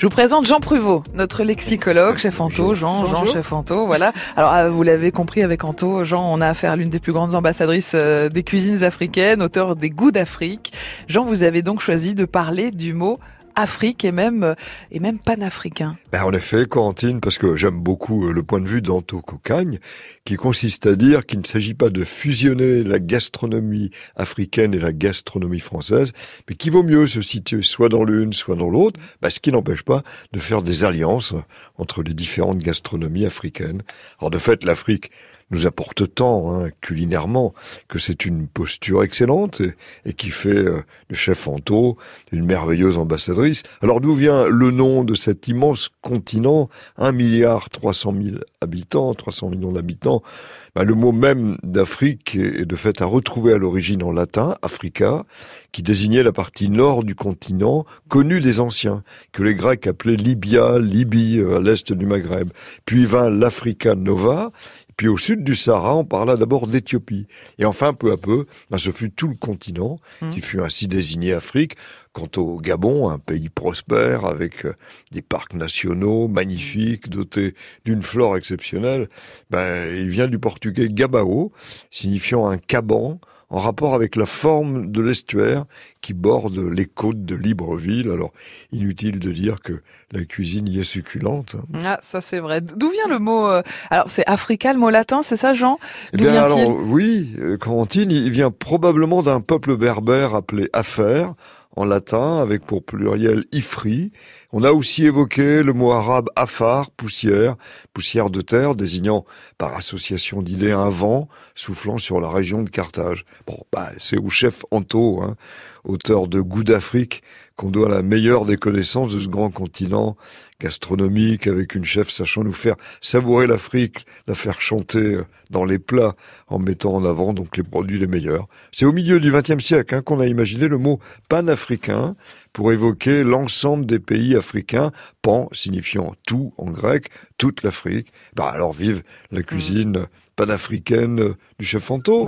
Je vous présente Jean Pruvot, notre lexicologue, chef Anto, Jean, Jean, chef Anto, voilà. Alors, euh, vous l'avez compris avec Anto, Jean, on a affaire à l'une des plus grandes ambassadrices euh, des cuisines africaines, auteur des goûts d'Afrique. Jean, vous avez donc choisi de parler du mot Afrique et même euh, et même panafricain. Ben en effet, Corentine, parce que j'aime beaucoup euh, le point de vue d'Anto Cocagne, qui consiste à dire qu'il ne s'agit pas de fusionner la gastronomie africaine et la gastronomie française, mais qu'il vaut mieux se situer soit dans l'une, soit dans l'autre, ben, ce qui n'empêche pas de faire des alliances entre les différentes gastronomies africaines. Alors de fait, l'Afrique nous apporte tant hein, culinairement que c'est une posture excellente et, qui fait euh, le chef Anto une merveilleuse ambassadrice. Alors d'où vient le nom de cet immense continent, 1 milliard 300 000 habitants, 300 millions d'habitants bah, Le mot même d'Afrique est de fait à retrouver à l'origine en latin, Africa, qui désignait la partie nord du continent, connue des anciens, que les Grecs appelaient Libya, Libye, euh, à l'est du Maghreb. Puis vint l'Africa Nova, puis au sud du Sahara, on parla d'abord d'Éthiopie. Et enfin, peu à peu, ben, ce fut tout le continent mmh. qui fut ainsi désigné Afrique. Quant au Gabon, un pays prospère avec euh, des parcs nationaux magnifiques, dotés d'une flore exceptionnelle, ben, il vient du portugais gabao, signifiant un caban, en rapport avec la forme de l'estuaire qui borde les côtes de Libreville. Alors, inutile de dire que la cuisine y est succulente. Ah, ça c'est vrai. D'où vient le mot euh, Alors, c'est africain, le mot latin, c'est ça, Jean? Eh bien, alors, oui, euh, Corentine, il vient probablement d'un peuple berbère appelé Affaire, en latin, avec pour pluriel ifri. On a aussi évoqué le mot arabe afar, poussière, poussière de terre, désignant par association d'idées un vent soufflant sur la région de Carthage. Bon, bah, c'est au chef Anto, hein, auteur de Goût d'Afrique, qu'on doit la meilleure des connaissances de ce grand continent gastronomique, avec une chef sachant nous faire savourer l'Afrique, la faire chanter dans les plats, en mettant en avant donc les produits les meilleurs. C'est au milieu du XXe siècle hein, qu'on a imaginé le mot panafricain pour évoquer l'ensemble des pays africains, pan signifiant tout en grec, toute l'Afrique. Bah alors vive la cuisine panafricaine du chef Anto.